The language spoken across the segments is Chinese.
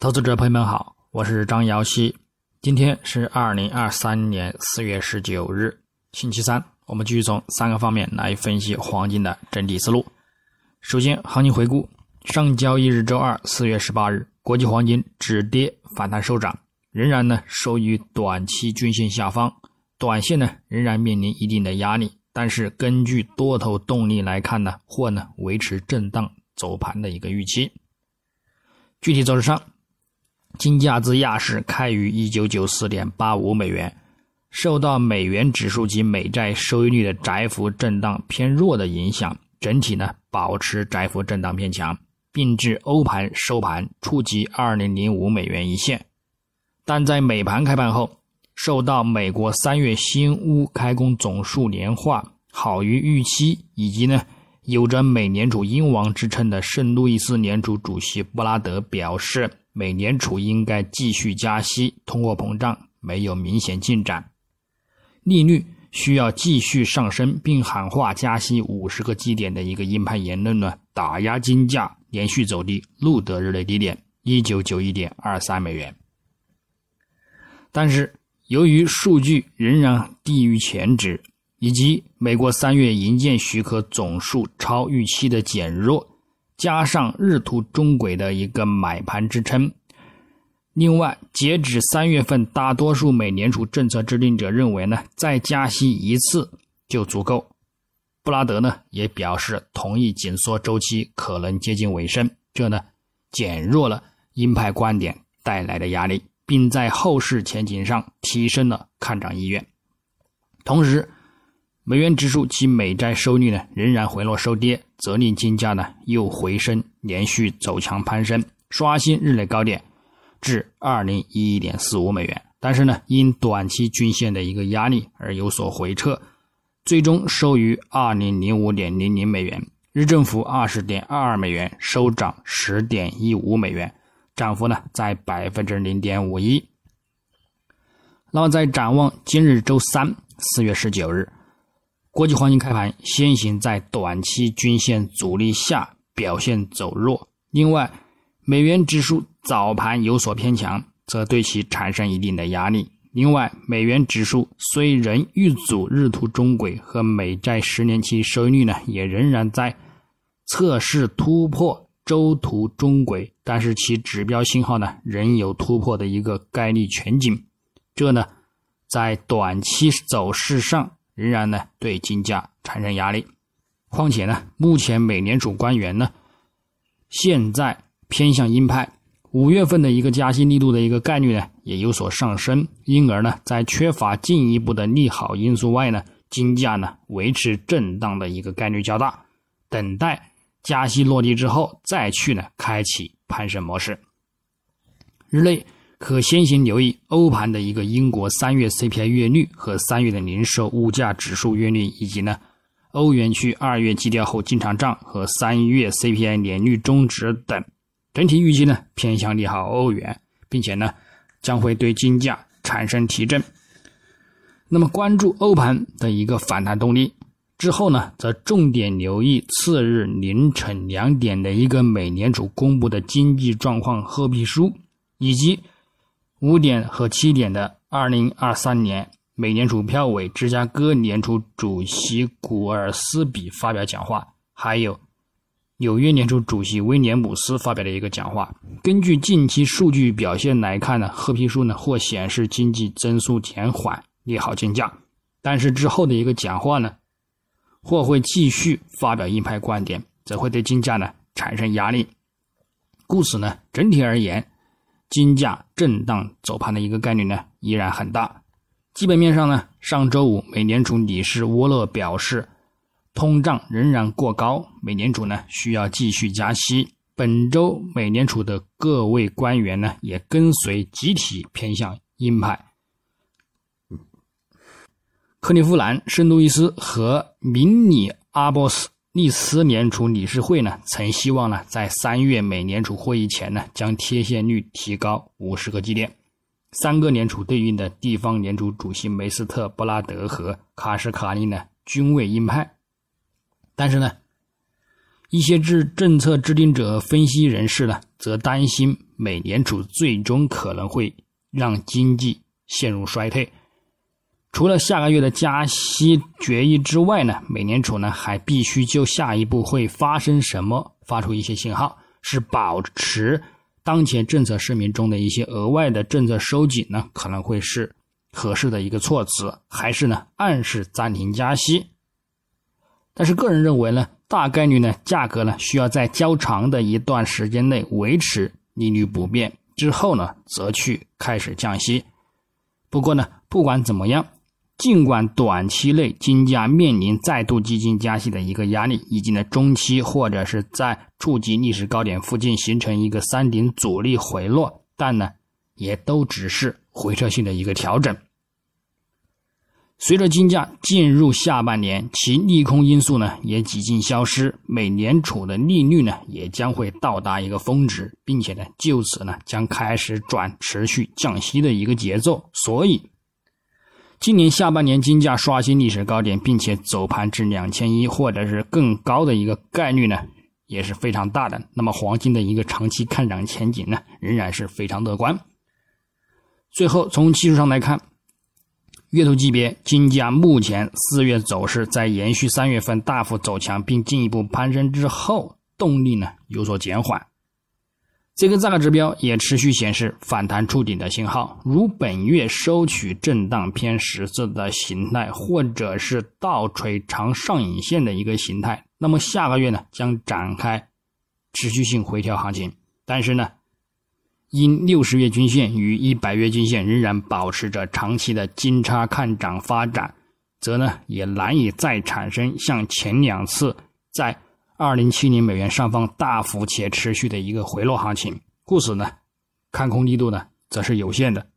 投资者朋友们好，我是张瑶希。今天是二零二三年四月十九日，星期三。我们继续从三个方面来分析黄金的整体思路。首先，行情回顾：上交易日周二四月十八日，国际黄金止跌反弹收涨，仍然呢收于短期均线下方，短线呢仍然面临一定的压力。但是根据多头动力来看呢，或呢维持震荡走盘的一个预期。具体走势上。金价自亚市开于一九九四点八五美元，受到美元指数及美债收益率的窄幅震荡偏弱的影响，整体呢保持窄幅震荡偏强，并至欧盘收盘触及二零零五美元一线。但在美盘开盘后，受到美国三月新屋开工总数年化好于预期，以及呢有着美联储英王之称的圣路易斯联储主席布拉德表示。美联储应该继续加息，通货膨胀没有明显进展，利率需要继续上升，并喊话加息五十个基点的一个鹰派言论呢，打压金价连续走低，录得日内低点一九九一点二三美元。但是由于数据仍然低于前值，以及美国三月营建许可总数超预期的减弱。加上日图中轨的一个买盘支撑，另外，截止三月份，大多数美联储政策制定者认为呢，再加息一次就足够。布拉德呢也表示同意紧缩周期可能接近尾声，这呢减弱了鹰派观点带来的压力，并在后市前景上提升了看涨意愿。同时，美元指数及美债收益率呢仍然回落收跌，则令金价呢又回升，连续走强攀升，刷新日内高点至二零一一点四五美元。但是呢，因短期均线的一个压力而有所回撤，最终收于二零零五点零零美元，日振幅二十点二二美元，收涨十点一五美元，涨幅呢在百分之零点五一。那么在展望今日周三四月十九日。国际黄金开盘先行在短期均线阻力下表现走弱，另外，美元指数早盘有所偏强，则对其产生一定的压力。另外，美元指数虽仍遇阻日图中轨和美债十年期收益率呢，也仍然在测试突破周图中轨，但是其指标信号呢仍有突破的一个概率全景，这呢在短期走势上。仍然呢对金价产生压力，况且呢，目前美联储官员呢现在偏向鹰派，五月份的一个加息力度的一个概率呢也有所上升，因而呢，在缺乏进一步的利好因素外呢，金价呢维持震荡的一个概率较大，等待加息落地之后再去呢开启攀升模式，日内。可先行留意欧盘的一个英国三月 CPI 月率和三月的零售物价指数月率，以及呢欧元区二月基调后进场账和三月 CPI 年率终值等。整体预计呢偏向利好欧元，并且呢将会对金价产生提振。那么关注欧盘的一个反弹动力之后呢，则重点留意次日凌晨两点的一个美联储公布的经济状况褐皮书，以及。五点和七点的二零二三年美联储票委芝加哥联储主席古尔斯比发表讲话，还有纽约联储主席威廉姆斯发表的一个讲话。根据近期数据表现来看呢，褐皮书呢或显示经济增速减缓，利好金价；但是之后的一个讲话呢，或会继续发表鹰派观点，则会对金价呢产生压力。故此呢，整体而言。金价震荡走盘的一个概率呢依然很大。基本面上呢，上周五美联储理事沃勒表示，通胀仍然过高，美联储呢需要继续加息。本周美联储的各位官员呢也跟随集体偏向鹰派。克利夫兰、圣路易斯和明尼阿波斯。利斯联储理事会呢，曾希望呢，在三月美联储会议前呢，将贴现率提高五十个基点。三个联储对应的地方联储主席梅斯特、布拉德和卡什卡利呢，均为鹰派。但是呢，一些制政策制定者、分析人士呢，则担心美联储最终可能会让经济陷入衰退。除了下个月的加息决议之外呢，美联储呢还必须就下一步会发生什么发出一些信号，是保持当前政策声明中的一些额外的政策收紧呢，可能会是合适的一个措辞，还是呢暗示暂停加息？但是个人认为呢，大概率呢价格呢需要在较长的一段时间内维持利率不变之后呢，则去开始降息。不过呢，不管怎么样。尽管短期内金价面临再度激进加息的一个压力，以及呢中期或者是在触及历史高点附近形成一个三顶阻力回落，但呢也都只是回撤性的一个调整。随着金价进入下半年，其利空因素呢也几近消失，美联储的利率呢也将会到达一个峰值，并且呢就此呢将开始转持续降息的一个节奏，所以。今年下半年金价刷新历史高点，并且走盘至两千一或者是更高的一个概率呢，也是非常大的。那么黄金的一个长期看涨前景呢，仍然是非常乐观。最后从技术上来看，月度级别金价目前四月走势在延续三月份大幅走强并进一步攀升之后，动力呢有所减缓。这个价格指标也持续显示反弹触顶的信号，如本月收取震荡偏十字的形态，或者是倒锤长上影线的一个形态，那么下个月呢将展开持续性回调行情。但是呢，因六十月均线与一百月均线仍然保持着长期的金叉看涨发展，则呢也难以再产生像前两次在。二零七零美元上方大幅且持续的一个回落行情，故此呢，看空力度呢则是有限的。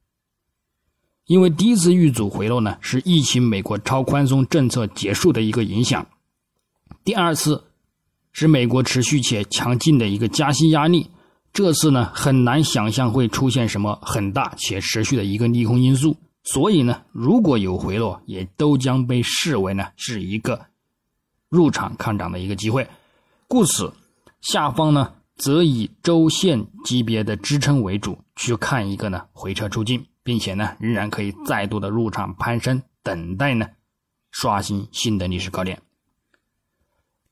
因为第一次遇阻回落呢是疫情美国超宽松政策结束的一个影响，第二次是美国持续且强劲的一个加息压力，这次呢很难想象会出现什么很大且持续的一个利空因素，所以呢如果有回落，也都将被视为呢是一个入场看涨的一个机会。故此，下方呢则以周线级别的支撑为主，去看一个呢回撤出境，并且呢仍然可以再度的入场攀升，等待呢刷新新的历史高点。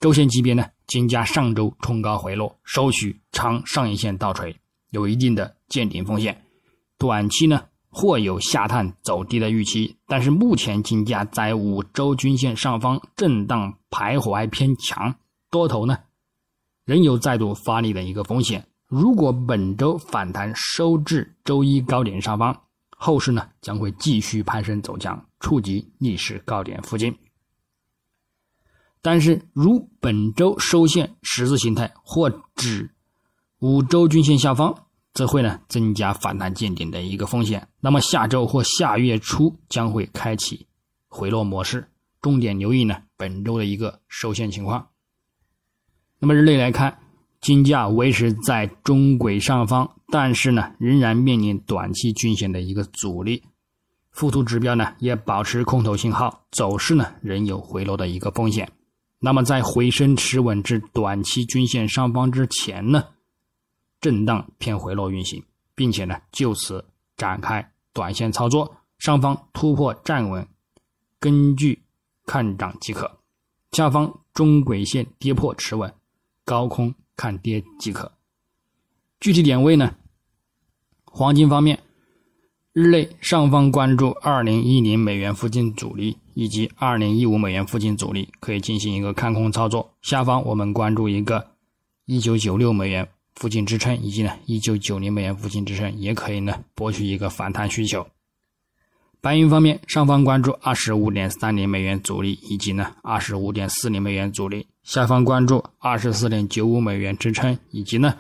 周线级别呢，金价上周冲高回落，收取长上影线倒锤，有一定的见顶风险，短期呢或有下探走低的预期，但是目前金价在五周均线上方震荡徘徊偏强，多头呢。仍有再度发力的一个风险。如果本周反弹收至周一高点上方，后市呢将会继续攀升走强，触及历史高点附近。但是，如本周收线十字形态或指五周均线下方，则会呢增加反弹见顶的一个风险。那么下周或下月初将会开启回落模式，重点留意呢本周的一个收线情况。那么日内来看，金价维持在中轨上方，但是呢，仍然面临短期均线的一个阻力。附图指标呢也保持空头信号，走势呢仍有回落的一个风险。那么在回升持稳至短期均线上方之前呢，震荡偏回落运行，并且呢就此展开短线操作，上方突破站稳，根据看涨即可；下方中轨线跌破持稳。高空看跌即可。具体点位呢？黄金方面，日内上方关注二零一零美元附近阻力以及二零一五美元附近阻力，可以进行一个看空操作。下方我们关注一个一九九六美元附近支撑，以及呢一九九零美元附近支撑，也可以呢博取一个反弹需求。白银方面，上方关注二十五点三零美元阻力，以及呢二十五点四零美元阻力；下方关注二十四点九五美元支撑，以及呢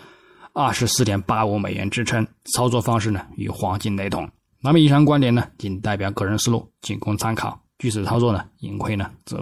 二十四点八五美元支撑。操作方式呢与黄金雷同。那么以上观点呢仅代表个人思路，仅供参考。据此操作呢，盈亏呢自负。